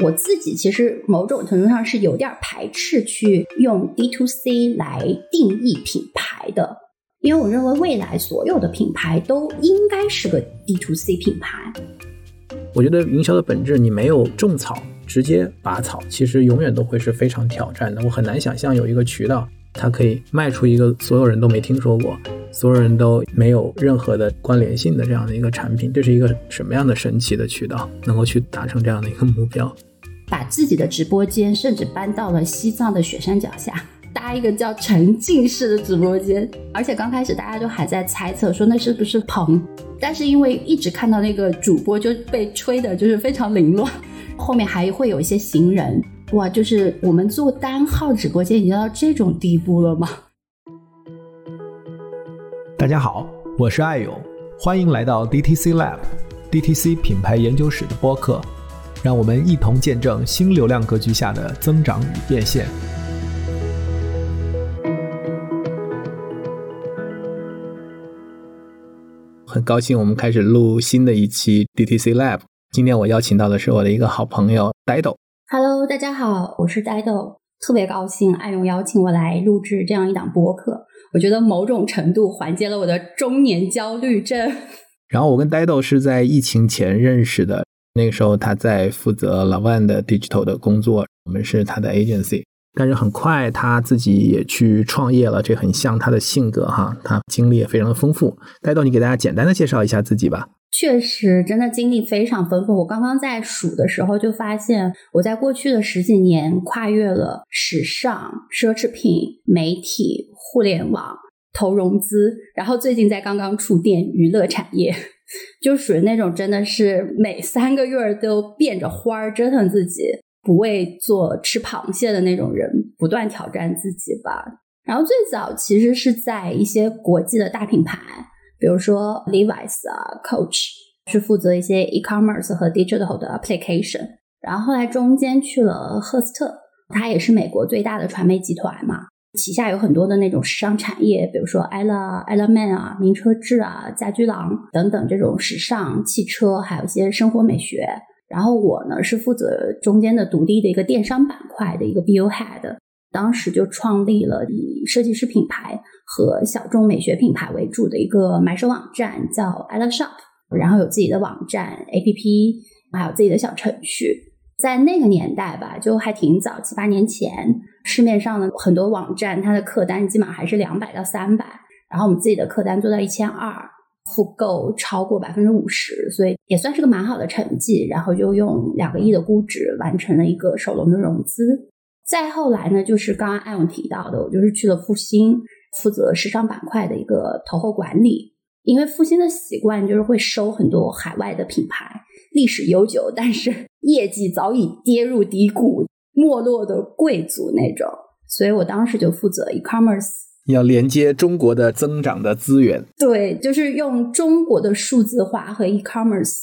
我自己其实某种程度上是有点排斥去用 D to C 来定义品牌的，因为我认为未来所有的品牌都应该是个 D to C 品牌。我觉得营销的本质，你没有种草，直接拔草，其实永远都会是非常挑战的。我很难想象有一个渠道，它可以卖出一个所有人都没听说过、所有人都没有任何的关联性的这样的一个产品。这是一个什么样的神奇的渠道，能够去达成这样的一个目标？把自己的直播间甚至搬到了西藏的雪山脚下，搭一个叫沉浸式的直播间。而且刚开始大家都还在猜测说那是不是棚，但是因为一直看到那个主播就被吹的就是非常凌乱，后面还会有一些行人，哇，就是我们做单号直播间已经到这种地步了吗？大家好，我是爱勇，欢迎来到 DTC Lab，DTC 品牌研究室的播客。让我们一同见证新流量格局下的增长与变现。很高兴我们开始录新的一期 DTC Lab。今天我邀请到的是我的一个好朋友呆豆。Hello，大家好，我是呆豆，特别高兴艾勇邀请我来录制这样一档播客。我觉得某种程度缓解了我的中年焦虑症。然后我跟呆豆是在疫情前认识的。那个时候他在负责老万的 digital 的工作，我们是他的 agency。但是很快他自己也去创业了，这很像他的性格哈，他经历也非常的丰富。戴豆，你给大家简单的介绍一下自己吧。确实，真的经历非常丰富。我刚刚在数的时候就发现，我在过去的十几年跨越了时尚、奢侈品、媒体、互联网、投融资，然后最近在刚刚触电娱乐产业。就属于那种真的是每三个月都变着花儿折腾自己，不为做吃螃蟹的那种人，不断挑战自己吧。然后最早其实是在一些国际的大品牌，比如说 Levi's 啊、Coach，是负责一些 e-commerce 和 digital 的 application。然后后来中间去了赫斯特，它也是美国最大的传媒集团嘛。旗下有很多的那种时尚产业，比如说 ella、ella man 啊、名车志啊、家居郎等等这种时尚汽车，还有一些生活美学。然后我呢是负责中间的独立的一个电商板块的一个 BU head，当时就创立了以设计师品牌和小众美学品牌为主的一个买手网站，叫 ella shop，然后有自己的网站 APP，还有自己的小程序。在那个年代吧，就还挺早，七八年前，市面上的很多网站，它的客单基本上还是两百到三百，然后我们自己的客单做到一千二，复购超过百分之五十，所以也算是个蛮好的成绩。然后就用两个亿的估值完成了一个首轮的融资。再后来呢，就是刚刚艾勇提到的，我就是去了复兴，负责时尚板块的一个投后管理。因为复兴的习惯就是会收很多海外的品牌，历史悠久，但是。业绩早已跌入低谷，没落的贵族那种，所以我当时就负责 e-commerce，要连接中国的增长的资源。对，就是用中国的数字化和 e-commerce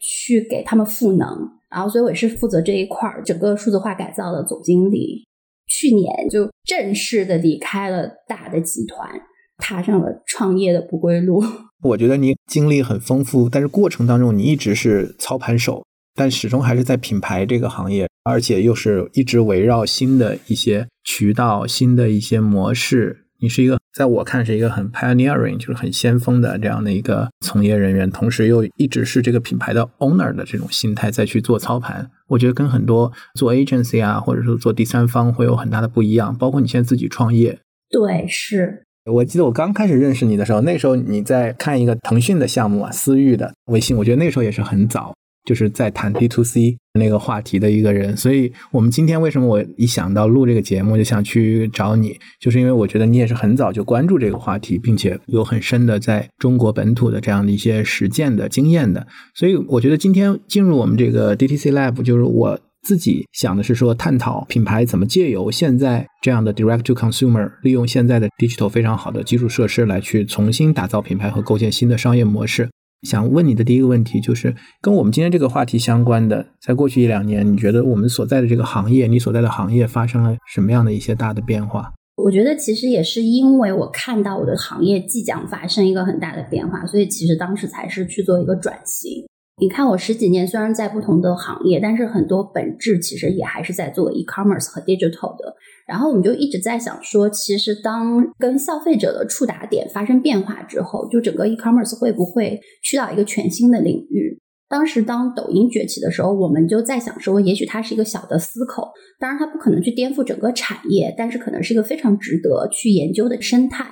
去给他们赋能，然后所以我是负责这一块儿整个数字化改造的总经理。去年就正式的离开了大的集团，踏上了创业的不归路。我觉得你经历很丰富，但是过程当中你一直是操盘手。但始终还是在品牌这个行业，而且又是一直围绕新的一些渠道、新的一些模式。你是一个，在我看是一个很 pioneering，就是很先锋的这样的一个从业人员，同时又一直是这个品牌的 owner 的这种心态再去做操盘。我觉得跟很多做 agency 啊，或者说做第三方会有很大的不一样。包括你现在自己创业，对，是我记得我刚开始认识你的时候，那时候你在看一个腾讯的项目啊，私域的微信，我觉得那时候也是很早。就是在谈 D to C 那个话题的一个人，所以我们今天为什么我一想到录这个节目就想去找你，就是因为我觉得你也是很早就关注这个话题，并且有很深的在中国本土的这样的一些实践的经验的，所以我觉得今天进入我们这个 DTC Lab，就是我自己想的是说，探讨品牌怎么借由现在这样的 Direct to Consumer，利用现在的 Digital 非常好的基础设施来去重新打造品牌和构建新的商业模式。想问你的第一个问题就是，跟我们今天这个话题相关的，在过去一两年，你觉得我们所在的这个行业，你所在的行业发生了什么样的一些大的变化？我觉得其实也是因为我看到我的行业即将发生一个很大的变化，所以其实当时才是去做一个转型。你看，我十几年虽然在不同的行业，但是很多本质其实也还是在做 e-commerce 和 digital 的。然后我们就一直在想说，其实当跟消费者的触达点发生变化之后，就整个 e-commerce 会不会去到一个全新的领域？当时当抖音崛起的时候，我们就在想说，也许它是一个小的思口，当然它不可能去颠覆整个产业，但是可能是一个非常值得去研究的生态。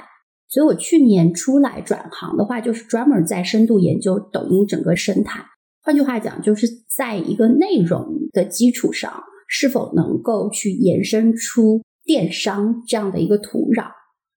所以我去年出来转行的话，就是专门在深度研究抖音整个生态。换句话讲，就是在一个内容的基础上，是否能够去延伸出电商这样的一个土壤？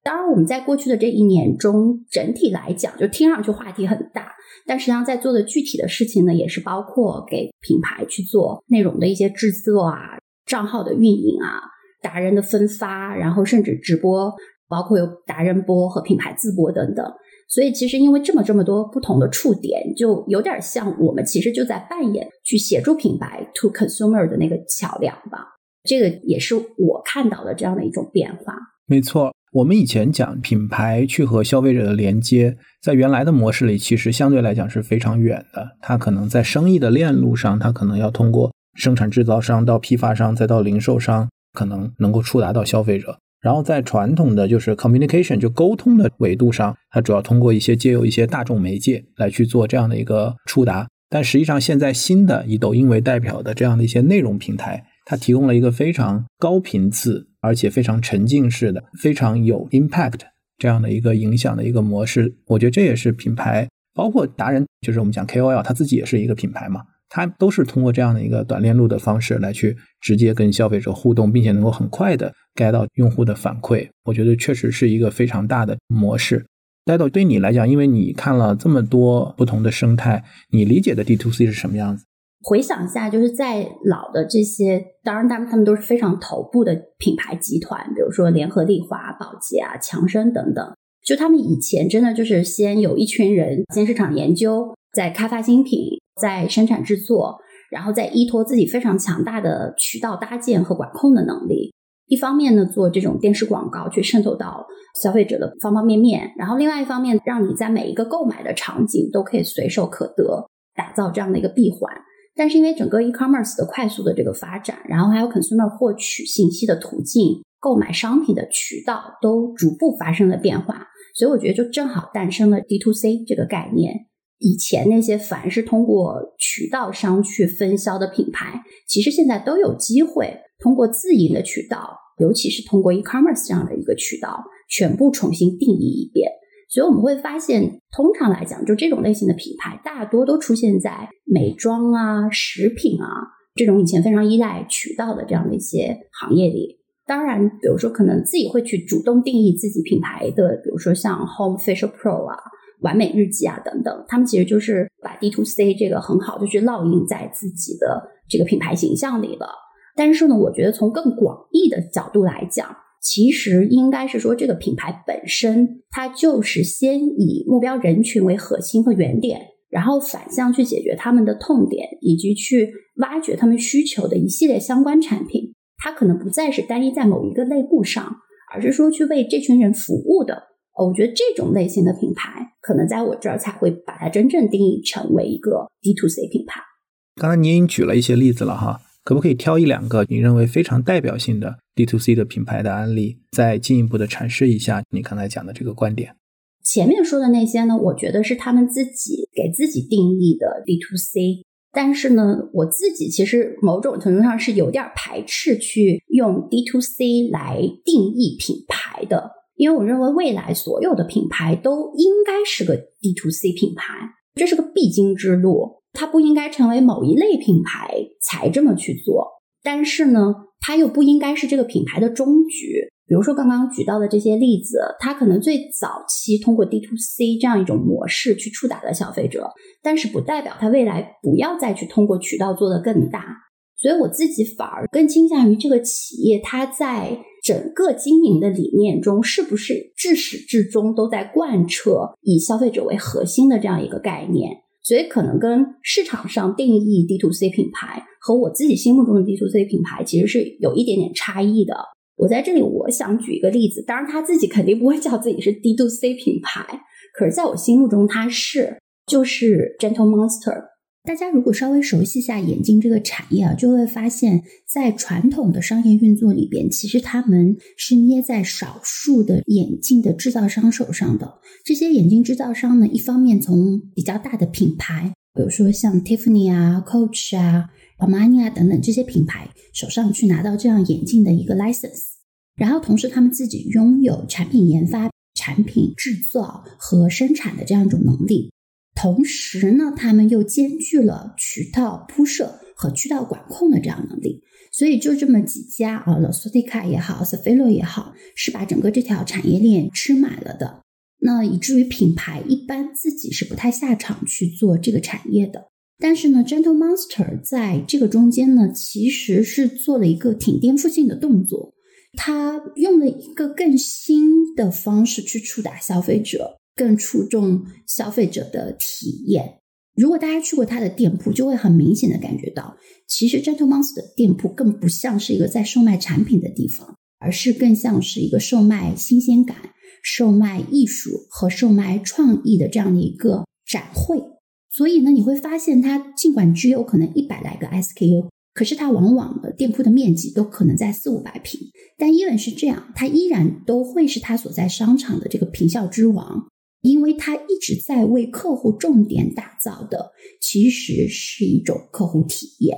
当然，我们在过去的这一年中，整体来讲，就听上去话题很大，但实际上在做的具体的事情呢，也是包括给品牌去做内容的一些制作啊、账号的运营啊、达人的分发，然后甚至直播，包括有达人播和品牌自播等等。所以，其实因为这么这么多不同的触点，就有点像我们其实就在扮演去协助品牌 to consumer 的那个桥梁吧。这个也是我看到的这样的一种变化。没错，我们以前讲品牌去和消费者的连接，在原来的模式里，其实相对来讲是非常远的。它可能在生意的链路上，它可能要通过生产制造商到批发商再到零售商，可能能够触达到消费者。然后在传统的就是 communication 就沟通的维度上，它主要通过一些借由一些大众媒介来去做这样的一个触达。但实际上，现在新的以抖音为代表的这样的一些内容平台，它提供了一个非常高频次而且非常沉浸式的、非常有 impact 这样的一个影响的一个模式。我觉得这也是品牌，包括达人，就是我们讲 KOL，他自己也是一个品牌嘛。它都是通过这样的一个短链路的方式来去直接跟消费者互动，并且能够很快的 get 到用户的反馈。我觉得确实是一个非常大的模式。带到对你来讲，因为你看了这么多不同的生态，你理解的 D to C 是什么样子？回想一下，就是在老的这些，当然他们他们都是非常头部的品牌集团，比如说联合利华、宝洁啊、强生等等。就他们以前真的就是先有一群人，先市场研究，再开发新品。在生产制作，然后再依托自己非常强大的渠道搭建和管控的能力。一方面呢，做这种电视广告去渗透到消费者的方方面面；然后另外一方面，让你在每一个购买的场景都可以随手可得，打造这样的一个闭环。但是因为整个 e-commerce 的快速的这个发展，然后还有 consumer 获取信息的途径、购买商品的渠道都逐步发生了变化，所以我觉得就正好诞生了 D to C 这个概念。以前那些凡是通过渠道商去分销的品牌，其实现在都有机会通过自营的渠道，尤其是通过 e-commerce 这样的一个渠道，全部重新定义一遍。所以我们会发现，通常来讲，就这种类型的品牌，大多都出现在美妆啊、食品啊这种以前非常依赖渠道的这样的一些行业里。当然，比如说可能自己会去主动定义自己品牌的，比如说像 Home Facial Pro 啊。完美日记啊，等等，他们其实就是把 D to C 这个很好的去烙印在自己的这个品牌形象里了。但是呢，我觉得从更广义的角度来讲，其实应该是说这个品牌本身，它就是先以目标人群为核心和原点，然后反向去解决他们的痛点，以及去挖掘他们需求的一系列相关产品。它可能不再是单一在某一个类目上，而是说去为这群人服务的。我觉得这种类型的品牌，可能在我这儿才会把它真正定义成为一个 D to C 品牌。刚才您已经举了一些例子了哈，可不可以挑一两个你认为非常代表性的 D to C 的品牌的案例，再进一步的阐释一下你刚才讲的这个观点？前面说的那些呢，我觉得是他们自己给自己定义的 D to C，但是呢，我自己其实某种程度上是有点排斥去用 D to C 来定义品牌的。因为我认为未来所有的品牌都应该是个 D to C 品牌，这是个必经之路。它不应该成为某一类品牌才这么去做，但是呢，它又不应该是这个品牌的终局。比如说刚刚举到的这些例子，它可能最早期通过 D to C 这样一种模式去触达了消费者，但是不代表它未来不要再去通过渠道做得更大。所以我自己反而更倾向于这个企业它在。整个经营的理念中，是不是至始至终都在贯彻以消费者为核心的这样一个概念？所以，可能跟市场上定义 D to C 品牌和我自己心目中的 D to C 品牌其实是有一点点差异的。我在这里，我想举一个例子，当然他自己肯定不会叫自己是 D to C 品牌，可是在我心目中他是，就是 Gentle Monster。大家如果稍微熟悉一下眼镜这个产业啊，就会发现，在传统的商业运作里边，其实他们是捏在少数的眼镜的制造商手上的。这些眼镜制造商呢，一方面从比较大的品牌，比如说像 Tiffany 啊、Coach 啊、Armani 啊等等这些品牌手上去拿到这样眼镜的一个 license，然后同时他们自己拥有产品研发、产品制造和生产的这样一种能力。同时呢，他们又兼具了渠道铺设和渠道管控的这样能力，所以就这么几家啊 l o s t i c a 也好 s a f i l o 也好，是把整个这条产业链吃满了的。那以至于品牌一般自己是不太下场去做这个产业的。但是呢，Gentle Monster 在这个中间呢，其实是做了一个挺颠覆性的动作，他用了一个更新的方式去触达消费者。更注重消费者的体验。如果大家去过他的店铺，就会很明显的感觉到，其实 Gentle Monster 的店铺更不像是一个在售卖产品的地方，而是更像是一个售卖新鲜感、售卖艺术和售卖创意的这样的一个展会。所以呢，你会发现，它尽管只有可能一百来个 SKU，可是它往往的店铺的面积都可能在四五百平。但依然是这样，它依然都会是它所在商场的这个平效之王。因为他一直在为客户重点打造的，其实是一种客户体验，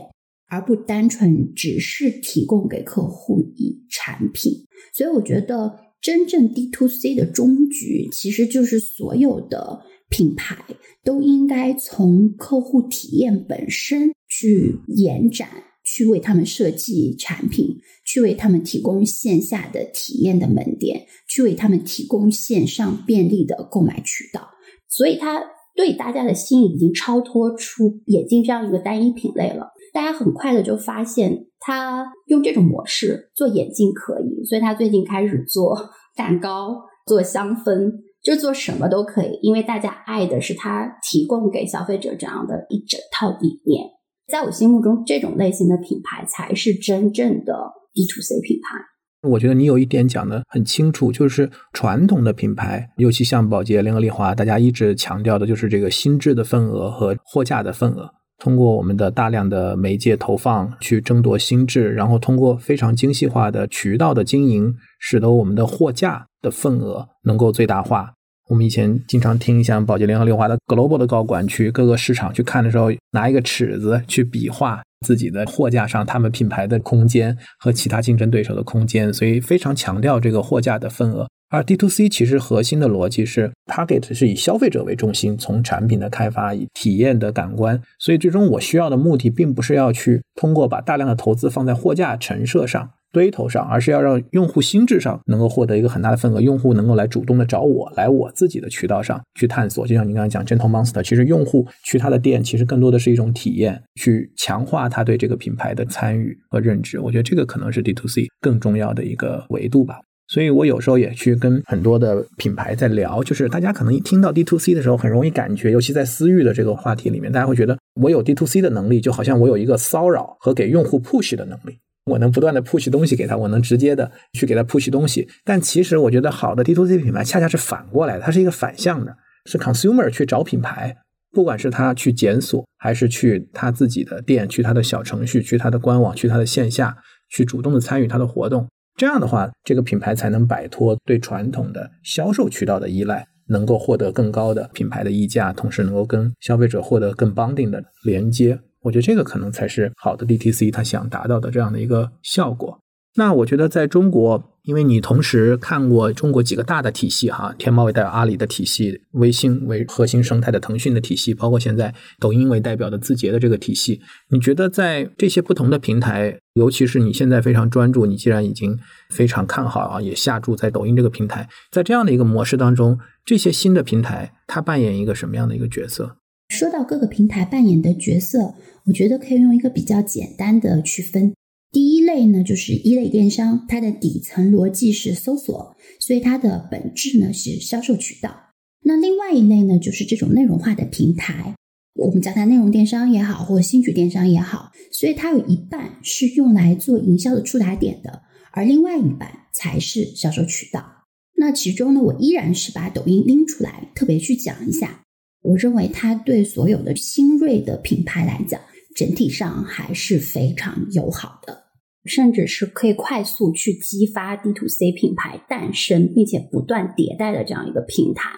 而不单纯只是提供给客户以产品。所以，我觉得真正 D to C 的终局，其实就是所有的品牌都应该从客户体验本身去延展。去为他们设计产品，去为他们提供线下的体验的门店，去为他们提供线上便利的购买渠道。所以，他对大家的心已经超脱出眼镜这样一个单一品类了。大家很快的就发现，他用这种模式做眼镜可以，所以他最近开始做蛋糕、做香氛，就做什么都可以，因为大家爱的是他提供给消费者这样的一整套理念。在我心目中，这种类型的品牌才是真正的 D to C 品牌。我觉得你有一点讲的很清楚，就是传统的品牌，尤其像宝洁、联合利华，大家一直强调的就是这个心智的份额和货架的份额。通过我们的大量的媒介投放去争夺心智，然后通过非常精细化的渠道的经营，使得我们的货架的份额能够最大化。我们以前经常听像宝洁、联合利华的 global 的高管去各个市场去看的时候，拿一个尺子去比划自己的货架上他们品牌的空间和其他竞争对手的空间，所以非常强调这个货架的份额。而 D to C 其实核心的逻辑是 target 是以消费者为中心，从产品的开发、以体验的感官，所以最终我需要的目的并不是要去通过把大量的投资放在货架陈设上。堆头上，而是要让用户心智上能够获得一个很大的份额，用户能够来主动的找我，来我自己的渠道上去探索。就像您刚才讲，Gentle Monster，其实用户去他的店，其实更多的是一种体验，去强化他对这个品牌的参与和认知。我觉得这个可能是 D to C 更重要的一个维度吧。所以我有时候也去跟很多的品牌在聊，就是大家可能一听到 D to C 的时候，很容易感觉，尤其在私域的这个话题里面，大家会觉得我有 D to C 的能力，就好像我有一个骚扰和给用户 push 的能力。我能不断的 push 东西给他，我能直接的去给他 push 东西，但其实我觉得好的 D to C 品牌恰恰是反过来的，它是一个反向的，是 consumer 去找品牌，不管是他去检索，还是去他自己的店，去他的小程序，去他的官网，去他的线下，去主动的参与他的活动，这样的话，这个品牌才能摆脱对传统的销售渠道的依赖，能够获得更高的品牌的溢价，同时能够跟消费者获得更 bonding 的连接。我觉得这个可能才是好的 DTC，它想达到的这样的一个效果。那我觉得在中国，因为你同时看过中国几个大的体系哈，天猫为代表阿里的体系，微信为核心生态的腾讯的体系，包括现在抖音为代表的字节的这个体系，你觉得在这些不同的平台，尤其是你现在非常专注，你既然已经非常看好啊，也下注在抖音这个平台，在这样的一个模式当中，这些新的平台它扮演一个什么样的一个角色？说到各个平台扮演的角色。我觉得可以用一个比较简单的区分。第一类呢，就是一类电商，它的底层逻辑是搜索，所以它的本质呢是销售渠道。那另外一类呢，就是这种内容化的平台，我们叫它内容电商也好，或者兴趣电商也好，所以它有一半是用来做营销的触达点的，而另外一半才是销售渠道。那其中呢，我依然是把抖音拎出来，特别去讲一下。我认为它对所有的新锐的品牌来讲，整体上还是非常友好的，甚至是可以快速去激发 D to C 品牌诞生并且不断迭代的这样一个平台。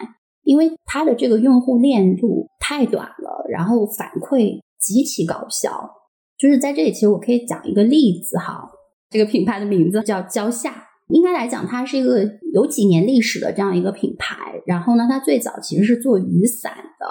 因为它的这个用户链路太短了，然后反馈极其高效。就是在这里，其实我可以讲一个例子哈。这个品牌的名字叫蕉下，应该来讲，它是一个有几年历史的这样一个品牌。然后呢，它最早其实是做雨伞的，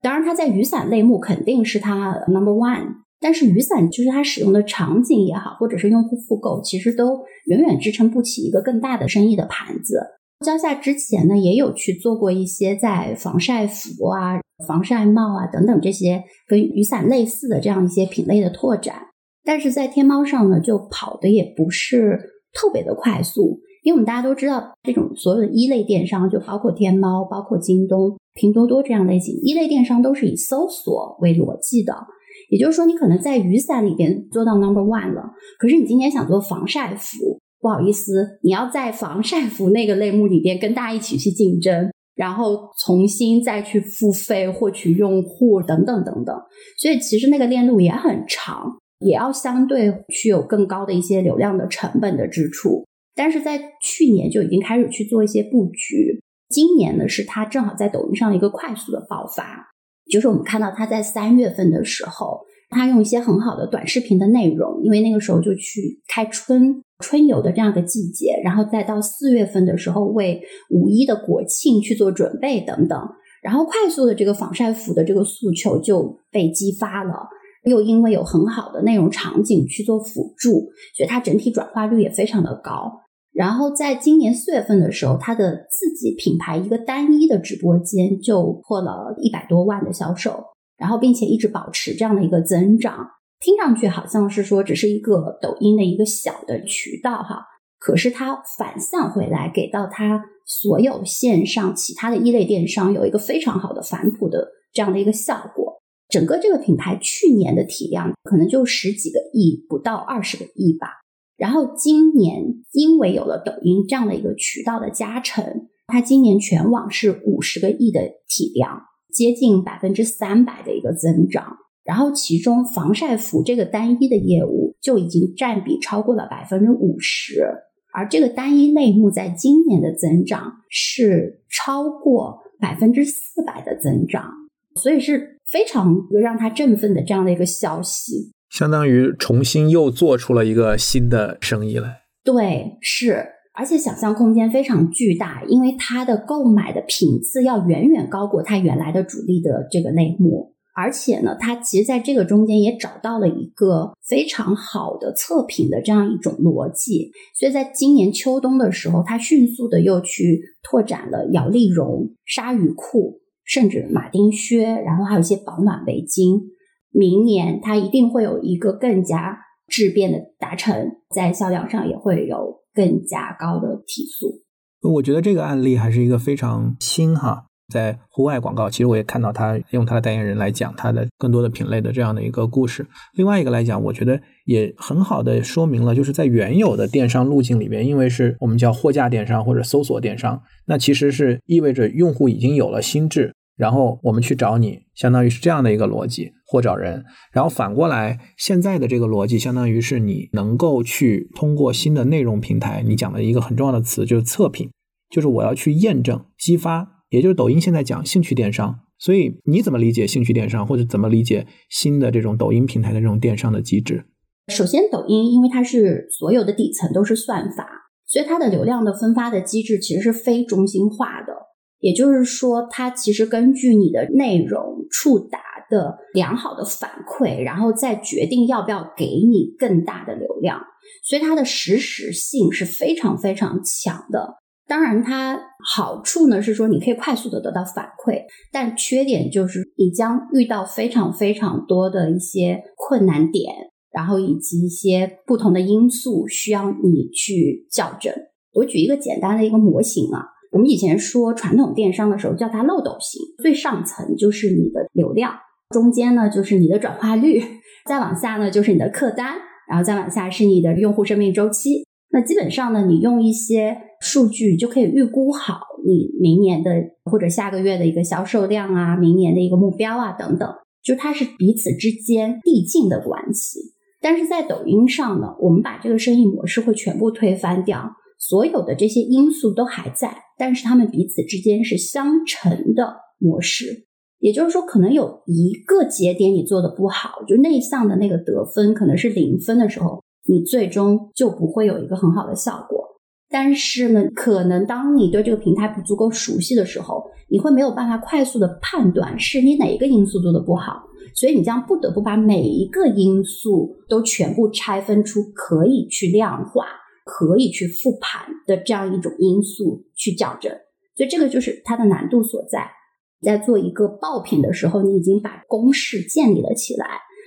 当然它在雨伞类目肯定是它 number one。但是雨伞就是它使用的场景也好，或者是用户复购，其实都远远支撑不起一个更大的生意的盘子。蕉下之前呢，也有去做过一些在防晒服啊、防晒帽啊等等这些跟雨伞类似的这样一些品类的拓展，但是在天猫上呢，就跑的也不是特别的快速，因为我们大家都知道，这种所有的一类电商，就包括天猫、包括京东、拼多多这样类型一类电商，都是以搜索为逻辑的，也就是说，你可能在雨伞里边做到 number one 了，可是你今天想做防晒服。不好意思，你要在防晒服那个类目里边跟大家一起去竞争，然后重新再去付费获取用户等等等等，所以其实那个链路也很长，也要相对去有更高的一些流量的成本的支出。但是在去年就已经开始去做一些布局，今年呢是它正好在抖音上一个快速的爆发，就是我们看到它在三月份的时候，它用一些很好的短视频的内容，因为那个时候就去开春。春游的这样的季节，然后再到四月份的时候，为五一的国庆去做准备等等，然后快速的这个防晒服的这个诉求就被激发了，又因为有很好的内容场景去做辅助，所以它整体转化率也非常的高。然后在今年四月份的时候，它的自己品牌一个单一的直播间就破了一百多万的销售，然后并且一直保持这样的一个增长。听上去好像是说只是一个抖音的一个小的渠道哈，可是它反向回来给到它所有线上其他的一类电商有一个非常好的反哺的这样的一个效果。整个这个品牌去年的体量可能就十几个亿，不到二十个亿吧。然后今年因为有了抖音这样的一个渠道的加成，它今年全网是五十个亿的体量，接近百分之三百的一个增长。然后，其中防晒服这个单一的业务就已经占比超过了百分之五十，而这个单一类目在今年的增长是超过百分之四百的增长，所以是非常让他振奋的这样的一个消息。相当于重新又做出了一个新的生意来。对，是，而且想象空间非常巨大，因为它的购买的频次要远远高过它原来的主力的这个类目。而且呢，它其实在这个中间也找到了一个非常好的测评的这样一种逻辑，所以在今年秋冬的时候，它迅速的又去拓展了摇粒绒、鲨鱼裤，甚至马丁靴，然后还有一些保暖围巾。明年它一定会有一个更加质变的达成，在销量上也会有更加高的提速。我觉得这个案例还是一个非常新哈。在户外广告，其实我也看到他用他的代言人来讲他的更多的品类的这样的一个故事。另外一个来讲，我觉得也很好的说明了，就是在原有的电商路径里边，因为是我们叫货架电商或者搜索电商，那其实是意味着用户已经有了心智，然后我们去找你，相当于是这样的一个逻辑，或找人。然后反过来，现在的这个逻辑，相当于是你能够去通过新的内容平台，你讲的一个很重要的词就是测评，就是我要去验证、激发。也就是抖音现在讲兴趣电商，所以你怎么理解兴趣电商，或者怎么理解新的这种抖音平台的这种电商的机制？首先，抖音因为它是所有的底层都是算法，所以它的流量的分发的机制其实是非中心化的。也就是说，它其实根据你的内容触达的良好的反馈，然后再决定要不要给你更大的流量，所以它的实时性是非常非常强的。当然，它好处呢是说你可以快速的得到反馈，但缺点就是你将遇到非常非常多的一些困难点，然后以及一些不同的因素需要你去校正。我举一个简单的一个模型啊，我们以前说传统电商的时候叫它漏斗型，最上层就是你的流量，中间呢就是你的转化率，再往下呢就是你的客单，然后再往下是你的用户生命周期。那基本上呢，你用一些数据就可以预估好你明年的或者下个月的一个销售量啊，明年的一个目标啊等等，就它是彼此之间递进的关系。但是在抖音上呢，我们把这个生意模式会全部推翻掉，所有的这些因素都还在，但是他们彼此之间是相乘的模式。也就是说，可能有一个节点你做的不好，就内向的那个得分可能是零分的时候，你最终就不会有一个很好的效果。但是呢，可能当你对这个平台不足够熟悉的时候，你会没有办法快速的判断是你哪一个因素做的不好，所以你将不得不把每一个因素都全部拆分出可以去量化、可以去复盘的这样一种因素去校正。所以这个就是它的难度所在。在做一个爆品的时候，你已经把公式建立了起来。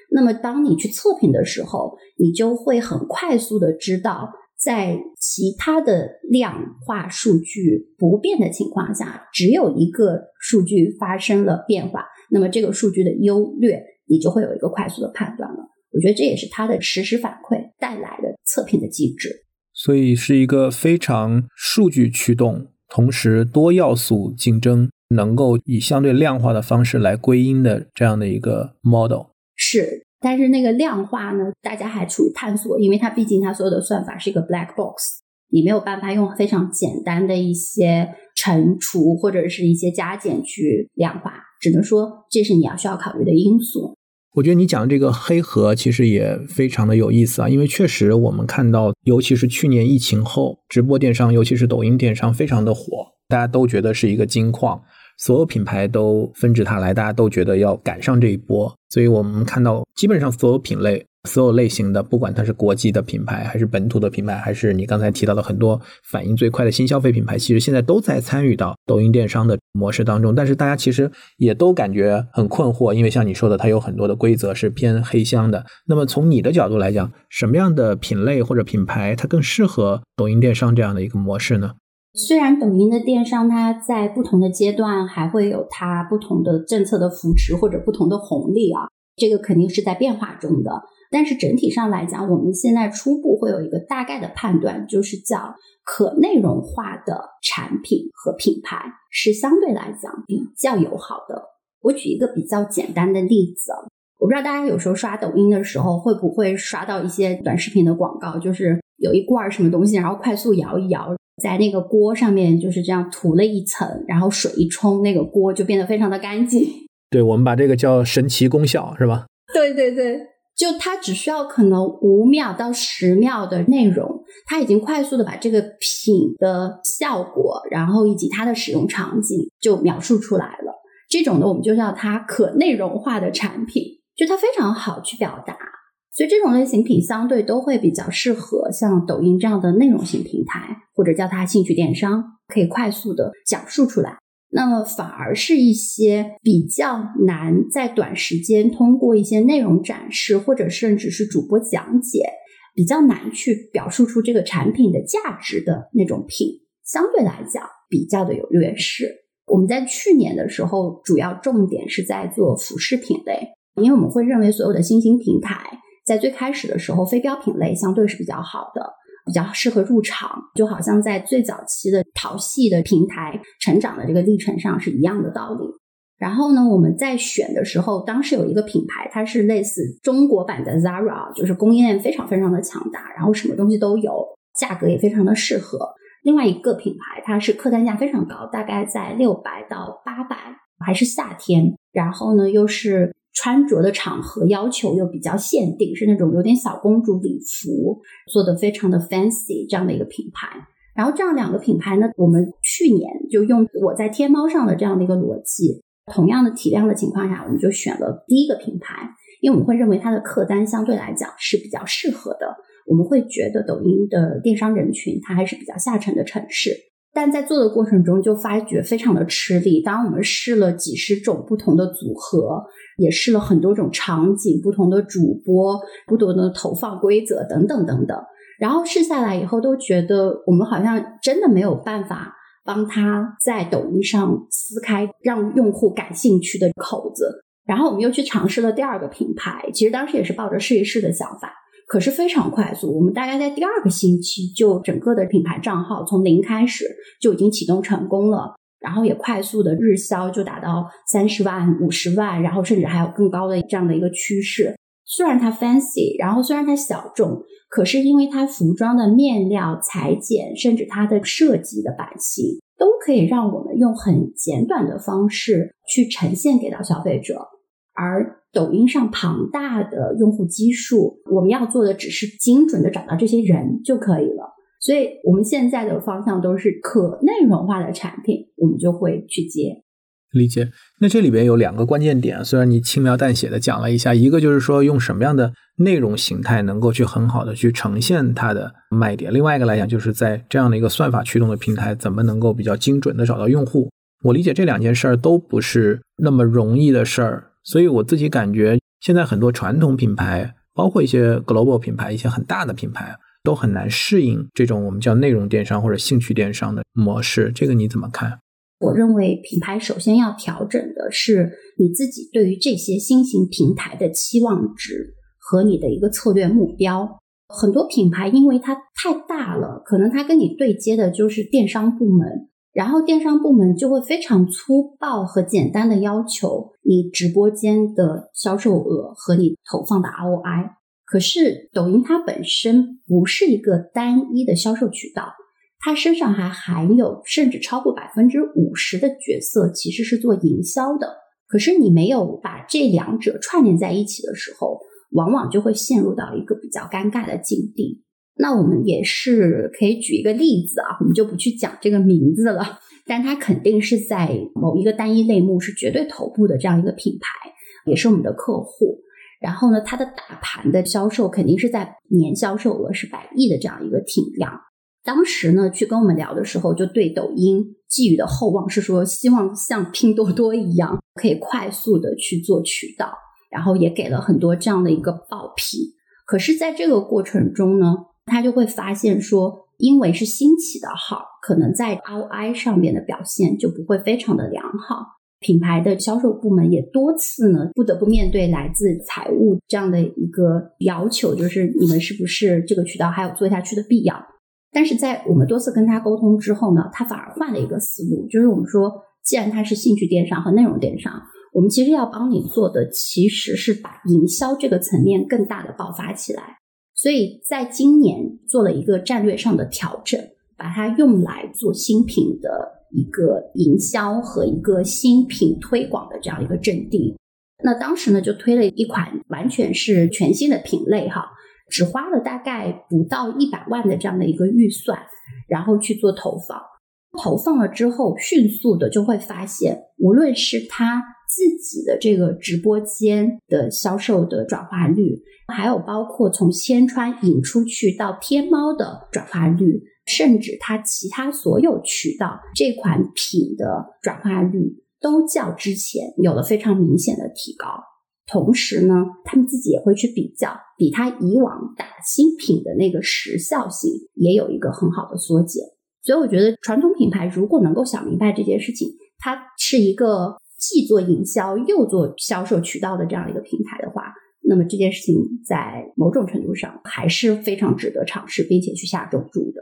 那么，当你去测评的时候，你就会很快速的知道，在其他的量化数据不变的情况下，只有一个数据发生了变化，那么这个数据的优劣，你就会有一个快速的判断了。我觉得这也是它的实时反馈带来的测评的机制。所以，是一个非常数据驱动，同时多要素竞争。能够以相对量化的方式来归因的这样的一个 model 是，但是那个量化呢，大家还处于探索，因为它毕竟它所有的算法是一个 black box，你没有办法用非常简单的一些乘除或者是一些加减去量化，只能说这是你要需要考虑的因素。我觉得你讲的这个黑盒其实也非常的有意思啊，因为确实我们看到，尤其是去年疫情后，直播电商，尤其是抖音电商非常的火，大家都觉得是一个金矿。所有品牌都纷至沓来，大家都觉得要赶上这一波，所以我们看到基本上所有品类、所有类型的，不管它是国际的品牌，还是本土的品牌，还是你刚才提到的很多反应最快的新消费品牌，其实现在都在参与到抖音电商的模式当中。但是大家其实也都感觉很困惑，因为像你说的，它有很多的规则是偏黑箱的。那么从你的角度来讲，什么样的品类或者品牌它更适合抖音电商这样的一个模式呢？虽然抖音的电商，它在不同的阶段还会有它不同的政策的扶持或者不同的红利啊，这个肯定是在变化中的。但是整体上来讲，我们现在初步会有一个大概的判断，就是叫可内容化的产品和品牌是相对来讲比较友好的。我举一个比较简单的例子，我不知道大家有时候刷抖音的时候会不会刷到一些短视频的广告，就是有一罐什么东西，然后快速摇一摇。在那个锅上面就是这样涂了一层，然后水一冲，那个锅就变得非常的干净。对，我们把这个叫神奇功效，是吧？对对对，就它只需要可能五秒到十秒的内容，它已经快速的把这个品的效果，然后以及它的使用场景就描述出来了。这种呢，我们就叫它可内容化的产品，就它非常好去表达。所以这种类型品相对都会比较适合像抖音这样的内容型平台，或者叫它兴趣电商，可以快速的讲述出来。那么反而是一些比较难在短时间通过一些内容展示，或者甚至是主播讲解，比较难去表述出这个产品的价值的那种品，相对来讲比较的有劣势。我们在去年的时候，主要重点是在做服饰品类，因为我们会认为所有的新兴平台。在最开始的时候，非标品类相对是比较好的，比较适合入场，就好像在最早期的淘系的平台成长的这个历程上是一样的道理。然后呢，我们在选的时候，当时有一个品牌，它是类似中国版的 Zara，就是供应链非常非常的强大，然后什么东西都有，价格也非常的适合。另外一个品牌，它是客单价非常高，大概在六百到八百，还是夏天，然后呢又是。穿着的场合要求又比较限定，是那种有点小公主礼服，做的非常的 fancy 这样的一个品牌。然后这样两个品牌呢，我们去年就用我在天猫上的这样的一个逻辑，同样的体量的情况下，我们就选了第一个品牌，因为我们会认为它的客单相对来讲是比较适合的。我们会觉得抖音的电商人群它还是比较下沉的城市。但在做的过程中就发觉非常的吃力。当我们试了几十种不同的组合，也试了很多种场景、不同的主播、不同的投放规则等等等等，然后试下来以后，都觉得我们好像真的没有办法帮他在抖音上撕开让用户感兴趣的口子。然后我们又去尝试了第二个品牌，其实当时也是抱着试一试的想法。可是非常快速。我们大概在第二个星期，就整个的品牌账号从零开始就已经启动成功了，然后也快速的日销就达到三十万、五十万，然后甚至还有更高的这样的一个趋势。虽然它 fancy，然后虽然它小众，可是因为它服装的面料、裁剪，甚至它的设计的版型，都可以让我们用很简短的方式去呈现给到消费者。而抖音上庞大的用户基数，我们要做的只是精准的找到这些人就可以了。所以，我们现在的方向都是可内容化的产品，我们就会去接。理解。那这里边有两个关键点，虽然你轻描淡写的讲了一下，一个就是说用什么样的内容形态能够去很好的去呈现它的卖点，另外一个来讲就是在这样的一个算法驱动的平台，怎么能够比较精准的找到用户。我理解这两件事儿都不是那么容易的事儿，所以我自己感觉现在很多传统品牌，包括一些 global 品牌，一些很大的品牌，都很难适应这种我们叫内容电商或者兴趣电商的模式。这个你怎么看？我认为品牌首先要调整的是你自己对于这些新型平台的期望值和你的一个策略目标。很多品牌因为它太大了，可能它跟你对接的就是电商部门，然后电商部门就会非常粗暴和简单的要求你直播间的销售额和你投放的 ROI。可是抖音它本身不是一个单一的销售渠道。他身上还含有甚至超过百分之五十的角色，其实是做营销的。可是你没有把这两者串联在一起的时候，往往就会陷入到一个比较尴尬的境地。那我们也是可以举一个例子啊，我们就不去讲这个名字了，但它肯定是在某一个单一类目是绝对头部的这样一个品牌，也是我们的客户。然后呢，它的大盘的销售肯定是在年销售额是百亿的这样一个体量。当时呢，去跟我们聊的时候，就对抖音寄予的厚望是说，希望像拼多多一样，可以快速的去做渠道，然后也给了很多这样的一个报批。可是，在这个过程中呢，他就会发现说，因为是新起的号，可能在 ROI 上面的表现就不会非常的良好。品牌的销售部门也多次呢，不得不面对来自财务这样的一个要求，就是你们是不是这个渠道还有做下去的必要？但是在我们多次跟他沟通之后呢，他反而换了一个思路，就是我们说，既然它是兴趣电商和内容电商，我们其实要帮你做的其实是把营销这个层面更大的爆发起来。所以在今年做了一个战略上的调整，把它用来做新品的一个营销和一个新品推广的这样一个阵地。那当时呢，就推了一款完全是全新的品类哈。只花了大概不到一百万的这样的一个预算，然后去做投放。投放了之后，迅速的就会发现，无论是它自己的这个直播间的销售的转化率，还有包括从千川引出去到天猫的转化率，甚至他其他所有渠道这款品的转化率，都较之前有了非常明显的提高。同时呢，他们自己也会去比较，比他以往打新品的那个时效性也有一个很好的缩减。所以我觉得传统品牌如果能够想明白这件事情，它是一个既做营销又做销售渠道的这样一个平台的话，那么这件事情在某种程度上还是非常值得尝试，并且去下重注的。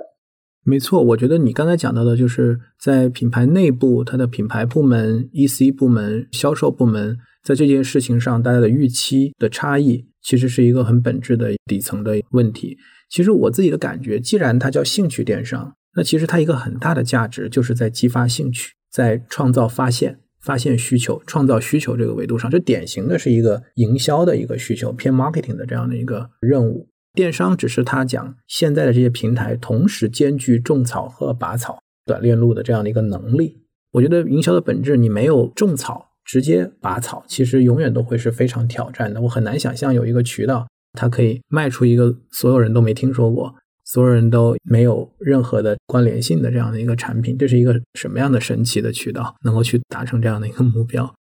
没错，我觉得你刚才讲到的就是在品牌内部，它的品牌部门、EC 部门、销售部门。在这件事情上，大家的预期的差异，其实是一个很本质的底层的问题。其实我自己的感觉，既然它叫兴趣电商，那其实它一个很大的价值就是在激发兴趣，在创造发现、发现需求、创造需求这个维度上，这典型的是一个营销的一个需求，偏 marketing 的这样的一个任务。电商只是它讲现在的这些平台同时兼具种草和拔草、短链路的这样的一个能力。我觉得营销的本质，你没有种草。直接拔草，其实永远都会是非常挑战的。我很难想象有一个渠道，它可以卖出一个所有人都没听说过、所有人都没有任何的关联性的这样的一个产品。这是一个什么样的神奇的渠道，能够去达成这样的一个目标？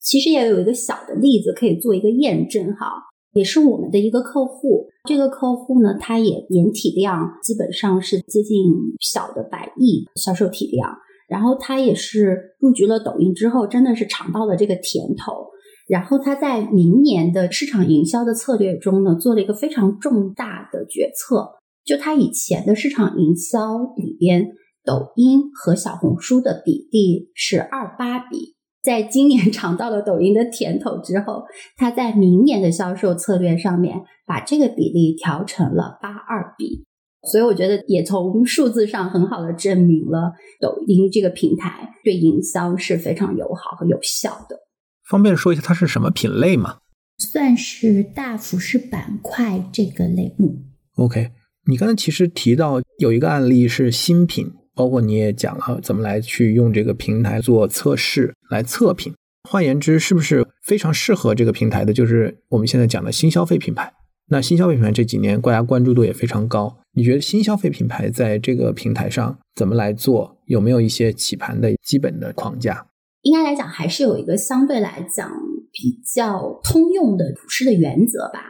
其实也有一个小的例子可以做一个验证哈，也是我们的一个客户。这个客户呢，他也年体量基本上是接近小的百亿销售体量。然后他也是入局了抖音之后，真的是尝到了这个甜头。然后他在明年的市场营销的策略中呢，做了一个非常重大的决策。就他以前的市场营销里边，抖音和小红书的比例是二八比。在今年 尝到了抖音的甜头之后，他在明年的销售策略上面把这个比例调成了八二比。所以我觉得也从数字上很好的证明了抖音这个平台对营销是非常友好和有效的。方便说一下它是什么品类吗？算是大服饰板块这个类目。OK，你刚才其实提到有一个案例是新品。包括你也讲了怎么来去用这个平台做测试来测评，换言之，是不是非常适合这个平台的？就是我们现在讲的新消费品牌。那新消费品牌这几年大家关注度也非常高，你觉得新消费品牌在这个平台上怎么来做？有没有一些起盘的基本的框架？应该来讲，还是有一个相对来讲比较通用的普适的原则吧。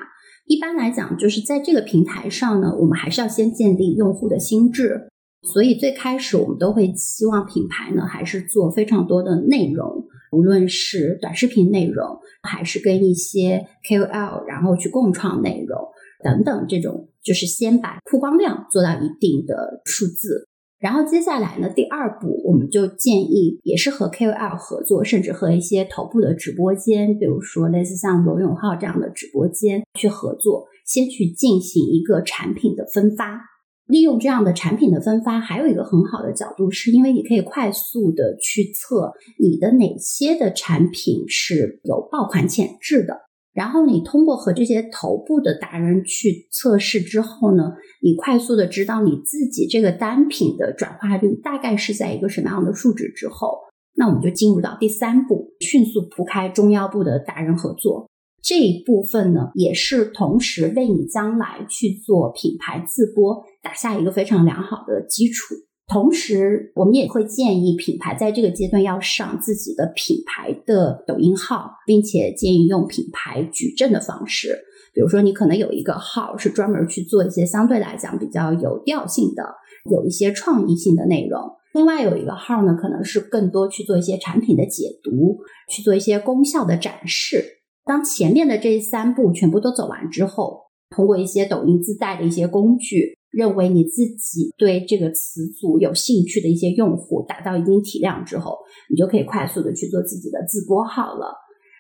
一般来讲，就是在这个平台上呢，我们还是要先建立用户的心智。所以最开始我们都会希望品牌呢，还是做非常多的内容，无论是短视频内容，还是跟一些 KOL，然后去共创内容等等，这种就是先把曝光量做到一定的数字，然后接下来呢，第二步我们就建议也是和 KOL 合作，甚至和一些头部的直播间，比如说类似像罗永浩这样的直播间去合作，先去进行一个产品的分发。利用这样的产品的分发，还有一个很好的角度，是因为你可以快速的去测你的哪些的产品是有爆款潜质的。然后你通过和这些头部的达人去测试之后呢，你快速的知道你自己这个单品的转化率大概是在一个什么样的数值之后，那我们就进入到第三步，迅速铺开中腰部的达人合作。这一部分呢，也是同时为你将来去做品牌自播打下一个非常良好的基础。同时，我们也会建议品牌在这个阶段要上自己的品牌的抖音号，并且建议用品牌矩阵的方式。比如说，你可能有一个号是专门去做一些相对来讲比较有调性的、有一些创意性的内容；另外有一个号呢，可能是更多去做一些产品的解读，去做一些功效的展示。当前面的这三步全部都走完之后，通过一些抖音自带的一些工具，认为你自己对这个词组有兴趣的一些用户达到一定体量之后，你就可以快速的去做自己的自播号了。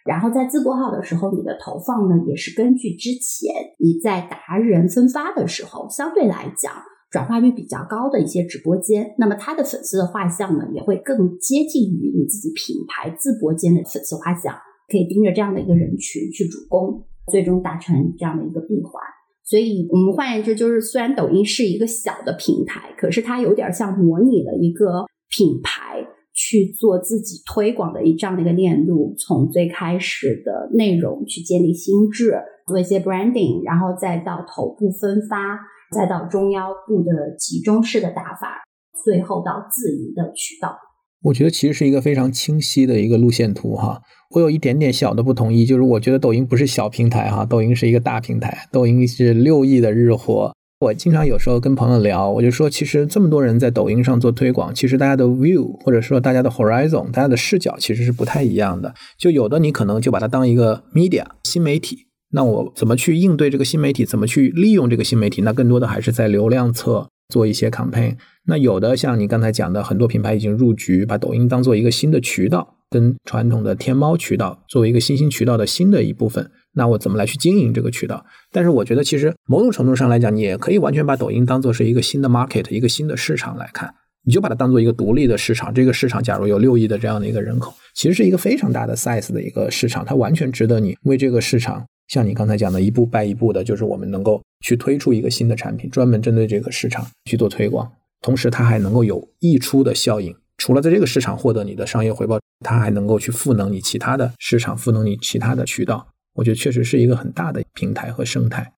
然后在自播号的时候，你的投放呢也是根据之前你在达人分发的时候相对来讲转化率比较高的一些直播间，那么它的粉丝的画像呢也会更接近于你自己品牌自播间的粉丝画像。可以盯着这样的一个人群去主攻，最终达成这样的一个闭环。所以，我们换言之，就是虽然抖音是一个小的平台，可是它有点像模拟了一个品牌去做自己推广的一这样的一个链路，从最开始的内容去建立心智，做一些 branding，然后再到头部分发，再到中腰部的集中式的打法，最后到自营的渠道。我觉得其实是一个非常清晰的一个路线图哈。我有一点点小的不同意，就是我觉得抖音不是小平台哈，抖音是一个大平台，抖音是六亿的日活。我经常有时候跟朋友聊，我就说，其实这么多人在抖音上做推广，其实大家的 view 或者说大家的 horizon，大家的视角其实是不太一样的。就有的你可能就把它当一个 media 新媒体，那我怎么去应对这个新媒体，怎么去利用这个新媒体，那更多的还是在流量侧做一些 campaign。那有的像你刚才讲的，很多品牌已经入局，把抖音当做一个新的渠道，跟传统的天猫渠道作为一个新兴渠道的新的一部分。那我怎么来去经营这个渠道？但是我觉得，其实某种程度上来讲，你也可以完全把抖音当做是一个新的 market，一个新的市场来看。你就把它当做一个独立的市场。这个市场假如有六亿的这样的一个人口，其实是一个非常大的 size 的一个市场，它完全值得你为这个市场，像你刚才讲的一步拜一步的，就是我们能够去推出一个新的产品，专门针对这个市场去做推广。同时，它还能够有溢出的效应。除了在这个市场获得你的商业回报，它还能够去赋能你其他的市场，赋能你其他的渠道。我觉得确实是一个很大的平台和生态。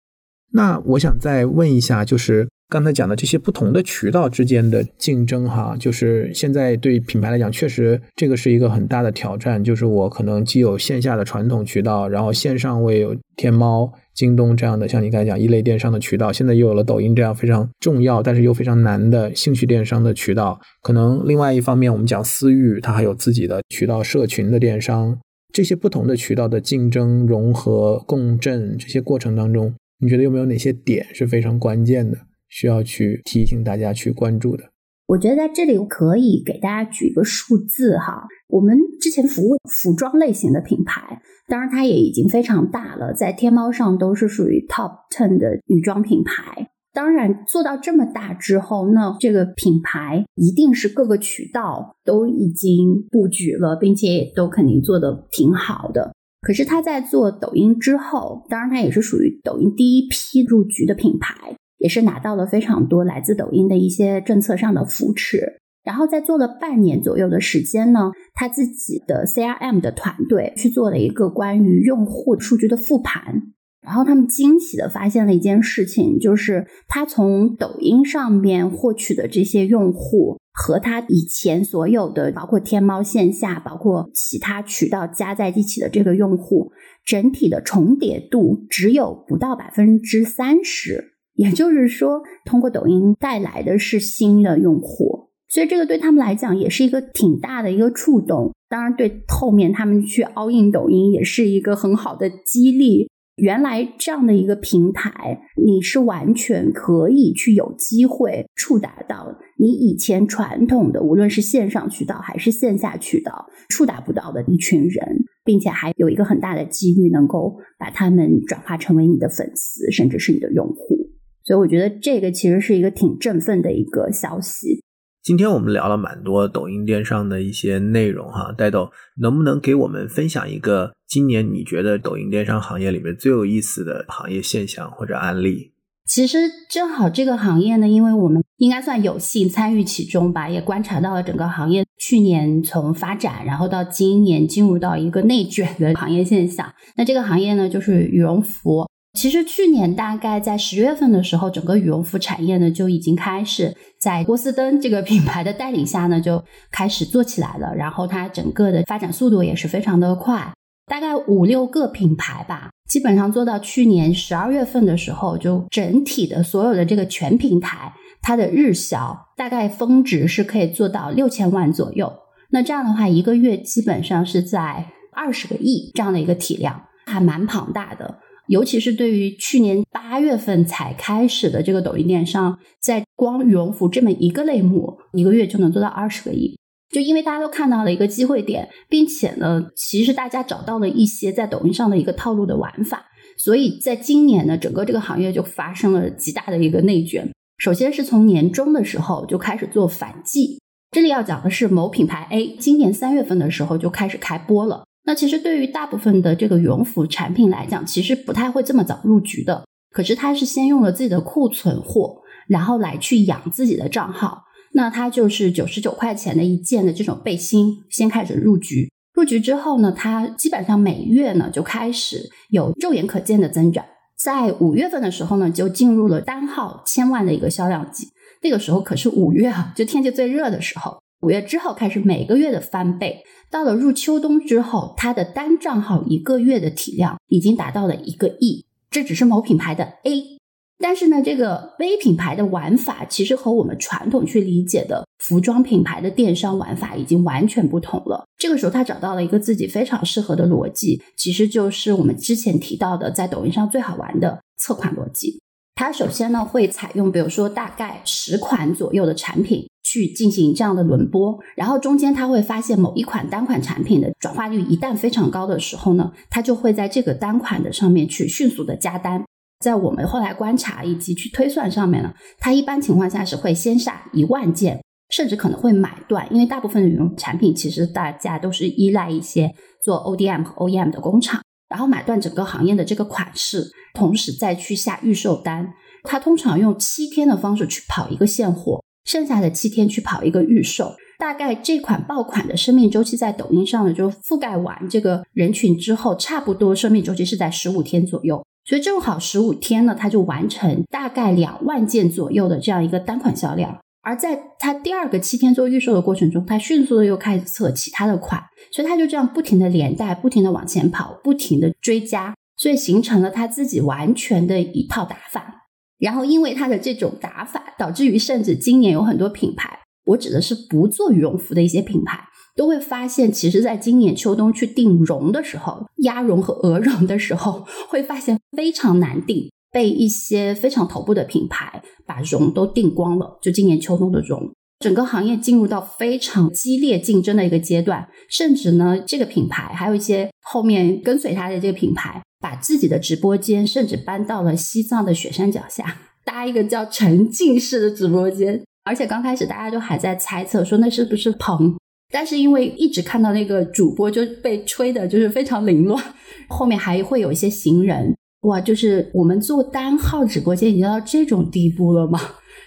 那我想再问一下，就是刚才讲的这些不同的渠道之间的竞争，哈，就是现在对品牌来讲，确实这个是一个很大的挑战。就是我可能既有线下的传统渠道，然后线上我也有天猫。京东这样的，像你刚才讲一类电商的渠道，现在又有了抖音这样非常重要，但是又非常难的兴趣电商的渠道。可能另外一方面，我们讲私域，它还有自己的渠道社群的电商。这些不同的渠道的竞争、融合、共振这些过程当中，你觉得有没有哪些点是非常关键的，需要去提醒大家去关注的？我觉得在这里可以给大家举一个数字哈，我们之前服务服装类型的品牌，当然它也已经非常大了，在天猫上都是属于 top ten 的女装品牌。当然，做到这么大之后，那这个品牌一定是各个渠道都已经布局了，并且也都肯定做的挺好的。可是他在做抖音之后，当然他也是属于抖音第一批入局的品牌，也是拿到了非常多来自抖音的一些政策上的扶持。然后在做了半年左右的时间呢，他自己的 CRM 的团队去做了一个关于用户数据的复盘。然后他们惊喜的发现了一件事情，就是他从抖音上面获取的这些用户，和他以前所有的包括天猫线下、包括其他渠道加在一起的这个用户，整体的重叠度只有不到百分之三十。也就是说，通过抖音带来的是新的用户，所以这个对他们来讲也是一个挺大的一个触动。当然，对后面他们去 all in 抖音也是一个很好的激励。原来这样的一个平台，你是完全可以去有机会触达到你以前传统的，无论是线上渠道还是线下渠道触达不到的一群人，并且还有一个很大的几率能够把他们转化成为你的粉丝，甚至是你的用户。所以我觉得这个其实是一个挺振奋的一个消息。今天我们聊了蛮多抖音电商的一些内容哈，戴豆能不能给我们分享一个今年你觉得抖音电商行业里面最有意思的行业现象或者案例？其实正好这个行业呢，因为我们应该算有幸参与其中吧，也观察到了整个行业去年从发展，然后到今年进入到一个内卷的行业现象。那这个行业呢，就是羽绒服。其实去年大概在十月份的时候，整个羽绒服产业呢就已经开始在波司登这个品牌的带领下呢就开始做起来了。然后它整个的发展速度也是非常的快，大概五六个品牌吧，基本上做到去年十二月份的时候，就整体的所有的这个全平台，它的日销大概峰值是可以做到六千万左右。那这样的话，一个月基本上是在二十个亿这样的一个体量，还蛮庞大的。尤其是对于去年八月份才开始的这个抖音电商，在光羽绒服这么一个类目，一个月就能做到二十个亿，就因为大家都看到了一个机会点，并且呢，其实大家找到了一些在抖音上的一个套路的玩法，所以在今年呢，整个这个行业就发生了极大的一个内卷。首先是从年中的时候就开始做反季，这里要讲的是某品牌 A，今年三月份的时候就开始开播了。那其实对于大部分的这个羽绒服产品来讲，其实不太会这么早入局的。可是他是先用了自己的库存货，然后来去养自己的账号。那他就是九十九块钱的一件的这种背心，先开始入局。入局之后呢，他基本上每月呢就开始有肉眼可见的增长。在五月份的时候呢，就进入了单号千万的一个销量级。那个时候可是五月啊，就天气最热的时候。五月之后开始每个月的翻倍。到了入秋冬之后，它的单账号一个月的体量已经达到了一个亿。这只是某品牌的 A，但是呢，这个 B 品牌的玩法其实和我们传统去理解的服装品牌的电商玩法已经完全不同了。这个时候，他找到了一个自己非常适合的逻辑，其实就是我们之前提到的在抖音上最好玩的测款逻辑。它首先呢会采用，比如说大概十款左右的产品。去进行这样的轮播，然后中间他会发现某一款单款产品的转化率一旦非常高的时候呢，他就会在这个单款的上面去迅速的加单。在我们后来观察以及去推算上面呢，它一般情况下是会先下一万件，甚至可能会买断，因为大部分的羽绒产品其实大家都是依赖一些做 ODM 和 OEM 的工厂，然后买断整个行业的这个款式，同时再去下预售单。它通常用七天的方式去跑一个现货。剩下的七天去跑一个预售，大概这款爆款的生命周期在抖音上呢，就覆盖完这个人群之后，差不多生命周期是在十五天左右，所以正好十五天呢，它就完成大概两万件左右的这样一个单款销量。而在它第二个七天做预售的过程中，它迅速的又开始测其他的款，所以它就这样不停的连带，不停的往前跑，不停的追加，所以形成了它自己完全的一套打法。然后，因为它的这种打法，导致于甚至今年有很多品牌，我指的是不做羽绒服的一些品牌，都会发现，其实，在今年秋冬去定绒的时候，鸭绒和鹅绒的时候，会发现非常难定，被一些非常头部的品牌把绒都定光了。就今年秋冬的绒，整个行业进入到非常激烈竞争的一个阶段，甚至呢，这个品牌还有一些后面跟随他的这个品牌，把自己的直播间甚至搬到了西藏的雪山脚下，搭一个叫沉浸式的直播间。而且刚开始大家都还在猜测说那是不是棚。但是因为一直看到那个主播就被吹的，就是非常凌乱，后面还会有一些行人，哇，就是我们做单号直播间已经到这种地步了吗？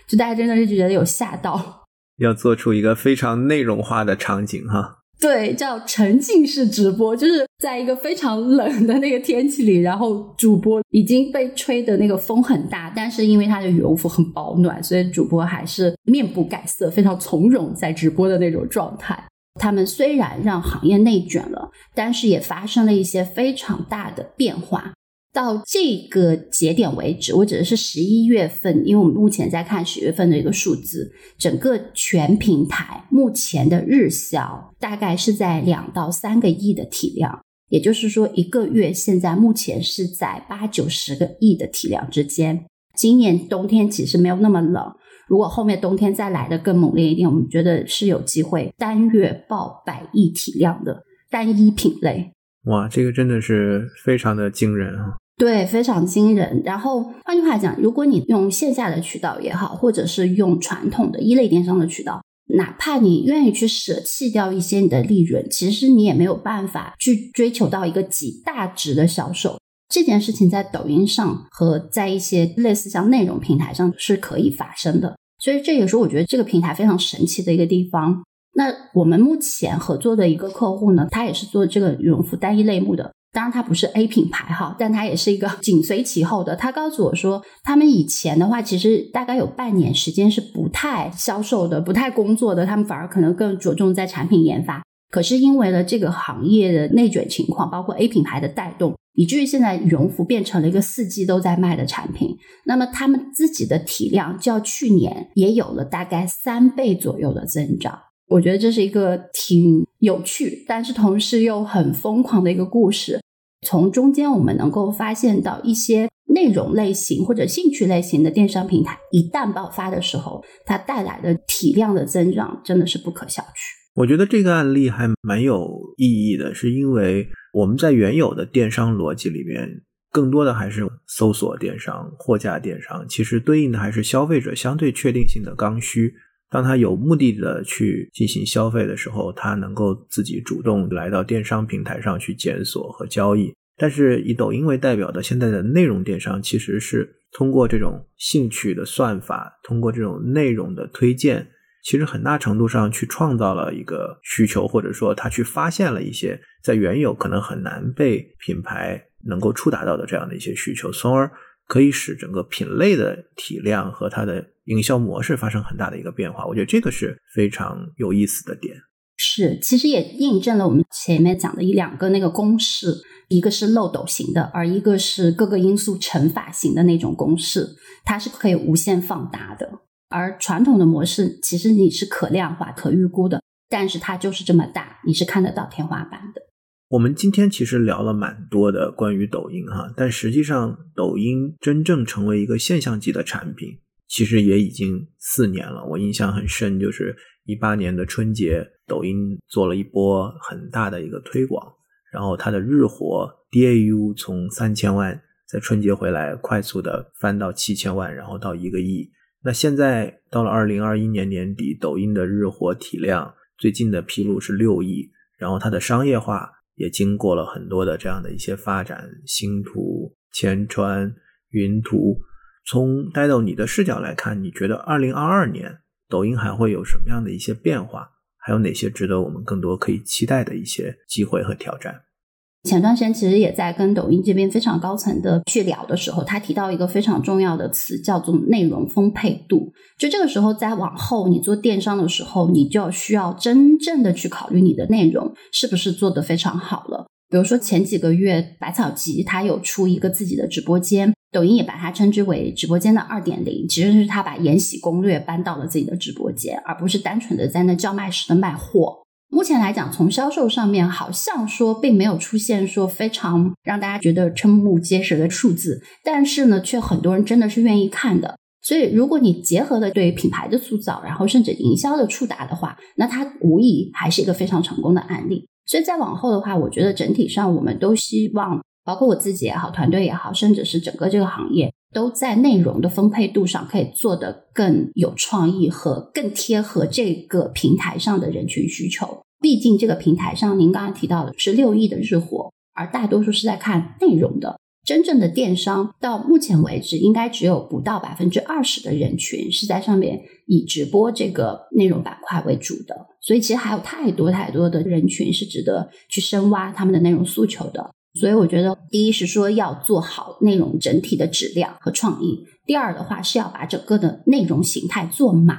就大家真的是觉得有吓到，要做出一个非常内容化的场景哈。对，叫沉浸式直播，就是在一个非常冷的那个天气里，然后主播已经被吹的那个风很大，但是因为他的羽绒服很保暖，所以主播还是面不改色，非常从容在直播的那种状态。他们虽然让行业内卷了，但是也发生了一些非常大的变化。到这个节点为止，我指的是十一月份，因为我们目前在看十月份的一个数字，整个全平台目前的日销大概是在两到三个亿的体量，也就是说，一个月现在目前是在八九十个亿的体量之间。今年冬天其实没有那么冷。如果后面冬天再来的更猛烈一点，我们觉得是有机会单月爆百亿体量的单一品类。哇，这个真的是非常的惊人啊！对，非常惊人。然后换句话讲，如果你用线下的渠道也好，或者是用传统的一类电商的渠道，哪怕你愿意去舍弃掉一些你的利润，其实你也没有办法去追求到一个极大值的销售。这件事情在抖音上和在一些类似像内容平台上是可以发生的，所以这也是我觉得这个平台非常神奇的一个地方。那我们目前合作的一个客户呢，他也是做这个羽绒服单一类目的，当然它不是 A 品牌哈，但它也是一个紧随其后的。他告诉我说，他们以前的话，其实大概有半年时间是不太销售的，不太工作的，他们反而可能更着重在产品研发。可是因为了这个行业的内卷情况，包括 A 品牌的带动。以至于现在羽绒服变成了一个四季都在卖的产品，那么他们自己的体量较去年也有了大概三倍左右的增长。我觉得这是一个挺有趣，但是同时又很疯狂的一个故事。从中间我们能够发现到一些内容类型或者兴趣类型的电商平台一旦爆发的时候，它带来的体量的增长真的是不可小觑。我觉得这个案例还蛮有意义的，是因为我们在原有的电商逻辑里面，更多的还是搜索电商、货架电商，其实对应的还是消费者相对确定性的刚需。当他有目的的去进行消费的时候，他能够自己主动来到电商平台上去检索和交易。但是以抖音为代表的现在的内容电商，其实是通过这种兴趣的算法，通过这种内容的推荐。其实很大程度上去创造了一个需求，或者说他去发现了一些在原有可能很难被品牌能够触达到的这样的一些需求，从而可以使整个品类的体量和它的营销模式发生很大的一个变化。我觉得这个是非常有意思的点。是，其实也印证了我们前面讲的一两个那个公式，一个是漏斗型的，而一个是各个因素乘法型的那种公式，它是可以无限放大的。而传统的模式其实你是可量化、可预估的，但是它就是这么大，你是看得到天花板的。我们今天其实聊了蛮多的关于抖音哈，但实际上抖音真正成为一个现象级的产品，其实也已经四年了。我印象很深，就是一八年的春节，抖音做了一波很大的一个推广，然后它的日活 DAU 从三千万在春节回来快速的翻到七千万，然后到一个亿。那现在到了二零二一年年底，抖音的日活体量最近的披露是六亿，然后它的商业化也经过了很多的这样的一些发展，星图、千川、云图。从呆豆你的视角来看，你觉得二零二二年抖音还会有什么样的一些变化？还有哪些值得我们更多可以期待的一些机会和挑战？前段时间其实也在跟抖音这边非常高层的去聊的时候，他提到一个非常重要的词，叫做内容丰沛度。就这个时候再往后，你做电商的时候，你就需要真正的去考虑你的内容是不是做得非常好了。比如说前几个月，百草集它有出一个自己的直播间，抖音也把它称之为直播间的二点零，其实是他把延禧攻略搬到了自己的直播间，而不是单纯的在那叫卖时的卖货。目前来讲，从销售上面好像说并没有出现说非常让大家觉得瞠目结舌的数字，但是呢，却很多人真的是愿意看的。所以，如果你结合了对品牌的塑造，然后甚至营销的触达的话，那它无疑还是一个非常成功的案例。所以再往后的话，我觉得整体上我们都希望，包括我自己也好，团队也好，甚至是整个这个行业，都在内容的分配度上可以做得更有创意和更贴合这个平台上的人群需求。毕竟这个平台上，您刚刚提到的是六亿的日活，而大多数是在看内容的。真正的电商到目前为止，应该只有不到百分之二十的人群是在上面以直播这个内容板块为主的，所以其实还有太多太多的人群是值得去深挖他们的内容诉求的。所以我觉得，第一是说要做好内容整体的质量和创意；第二的话是要把整个的内容形态做满，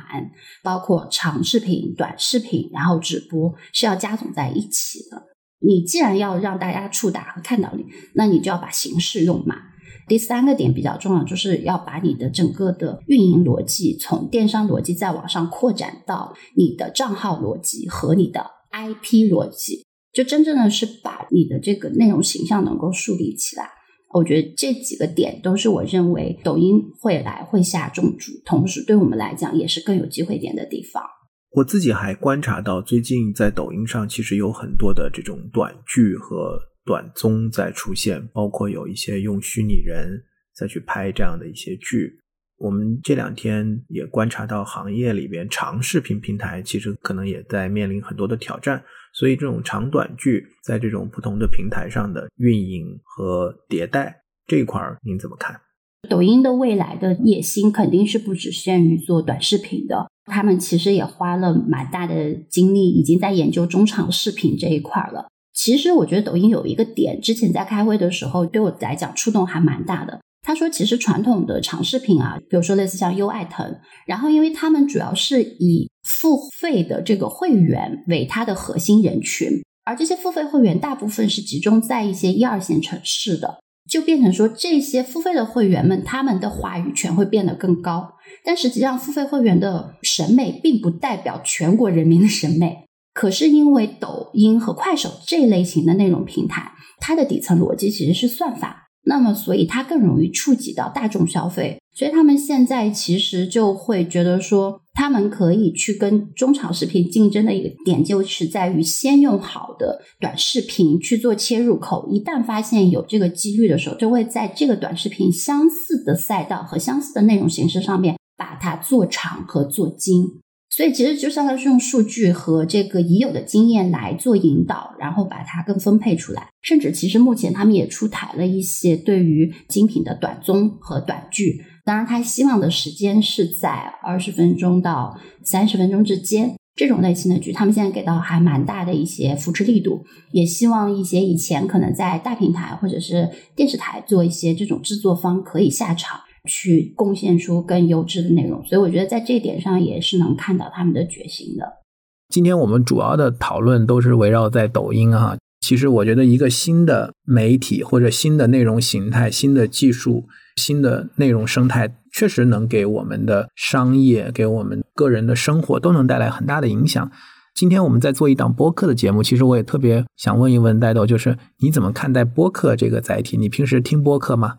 包括长视频、短视频，然后直播是要加总在一起的。你既然要让大家触达和看到你，那你就要把形式用满。第三个点比较重要，就是要把你的整个的运营逻辑从电商逻辑再往上扩展到你的账号逻辑和你的 IP 逻辑，就真正的是把你的这个内容形象能够树立起来。我觉得这几个点都是我认为抖音会来会下重注，同时对我们来讲也是更有机会点的地方。我自己还观察到，最近在抖音上其实有很多的这种短剧和短综在出现，包括有一些用虚拟人再去拍这样的一些剧。我们这两天也观察到，行业里边长视频平台其实可能也在面临很多的挑战，所以这种长短剧在这种不同的平台上的运营和迭代这一块儿，您怎么看？抖音的未来的野心肯定是不只限于做短视频的。他们其实也花了蛮大的精力，已经在研究中长视频这一块了。其实我觉得抖音有一个点，之前在开会的时候对我来讲触动还蛮大的。他说，其实传统的长视频啊，比如说类似像优爱腾，然后因为他们主要是以付费的这个会员为它的核心人群，而这些付费会员大部分是集中在一些一二线城市的。就变成说，这些付费的会员们，他们的话语权会变得更高。但实际上，付费会员的审美并不代表全国人民的审美。可是因为抖音和快手这类型的内容平台，它的底层逻辑其实是算法。那么，所以它更容易触及到大众消费，所以他们现在其实就会觉得说，他们可以去跟中长视频竞争的一个点，就是在于先用好的短视频去做切入口，一旦发现有这个几率的时候，就会在这个短视频相似的赛道和相似的内容形式上面，把它做长和做精。所以其实就像是用数据和这个已有的经验来做引导，然后把它更分配出来。甚至其实目前他们也出台了一些对于精品的短综和短剧，当然他希望的时间是在二十分钟到三十分钟之间。这种类型的剧，他们现在给到还蛮大的一些扶持力度，也希望一些以前可能在大平台或者是电视台做一些这种制作方可以下场。去贡献出更优质的内容，所以我觉得在这一点上也是能看到他们的决心的。今天我们主要的讨论都是围绕在抖音啊。其实我觉得一个新的媒体或者新的内容形态、新的技术、新的内容生态，确实能给我们的商业、给我们个人的生活都能带来很大的影响。今天我们在做一档播客的节目，其实我也特别想问一问戴豆，就是你怎么看待播客这个载体？你平时听播客吗？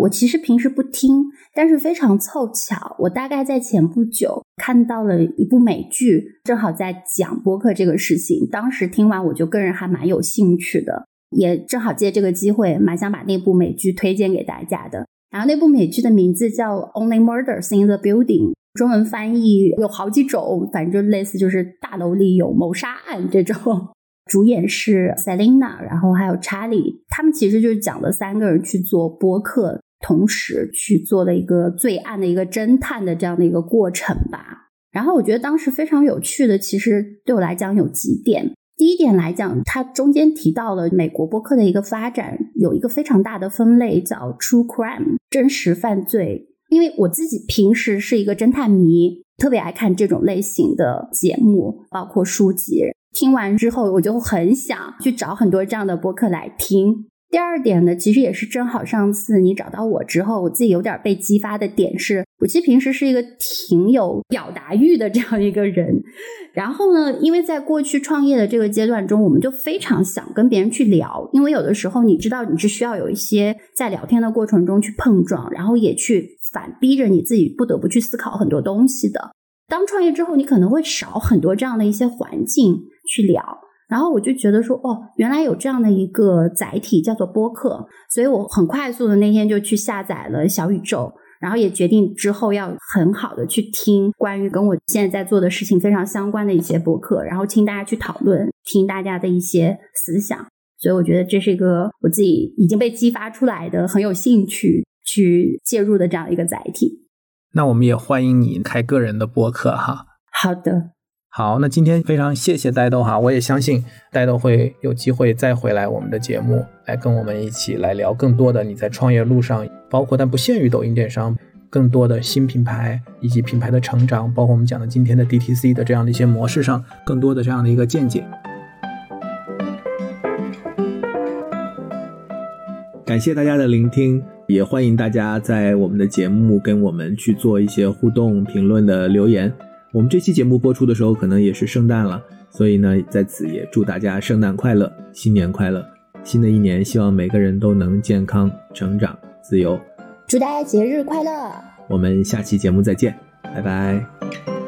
我其实平时不听，但是非常凑巧，我大概在前不久看到了一部美剧，正好在讲播客这个事情。当时听完，我就个人还蛮有兴趣的，也正好借这个机会，蛮想把那部美剧推荐给大家的。然后那部美剧的名字叫《Only Murders in the Building》，中文翻译有好几种，反正就类似就是大楼里有谋杀案这种。主演是 Selina，然后还有查理，他们其实就是讲了三个人去做播客。同时去做了一个罪案的一个侦探的这样的一个过程吧。然后我觉得当时非常有趣的，其实对我来讲有几点。第一点来讲，它中间提到了美国播客的一个发展，有一个非常大的分类叫 True Crime 真实犯罪。因为我自己平时是一个侦探迷，特别爱看这种类型的节目，包括书籍。听完之后，我就很想去找很多这样的播客来听。第二点呢，其实也是正好上次你找到我之后，我自己有点被激发的点是，我其实平时是一个挺有表达欲的这样一个人。然后呢，因为在过去创业的这个阶段中，我们就非常想跟别人去聊，因为有的时候你知道你是需要有一些在聊天的过程中去碰撞，然后也去反逼着你自己不得不去思考很多东西的。当创业之后，你可能会少很多这样的一些环境去聊。然后我就觉得说，哦，原来有这样的一个载体叫做播客，所以我很快速的那天就去下载了小宇宙，然后也决定之后要很好的去听关于跟我现在在做的事情非常相关的一些播客，然后听大家去讨论，听大家的一些思想。所以我觉得这是一个我自己已经被激发出来的很有兴趣去介入的这样一个载体。那我们也欢迎你开个人的播客哈。好的。好，那今天非常谢谢呆豆哈，我也相信呆豆会有机会再回来我们的节目，来跟我们一起来聊更多的你在创业路上，包括但不限于抖音电商，更多的新品牌以及品牌的成长，包括我们讲的今天的 DTC 的这样的一些模式上，更多的这样的一个见解。感谢大家的聆听，也欢迎大家在我们的节目跟我们去做一些互动、评论的留言。我们这期节目播出的时候，可能也是圣诞了，所以呢，在此也祝大家圣诞快乐，新年快乐！新的一年，希望每个人都能健康、成长、自由。祝大家节日快乐！我们下期节目再见，拜拜。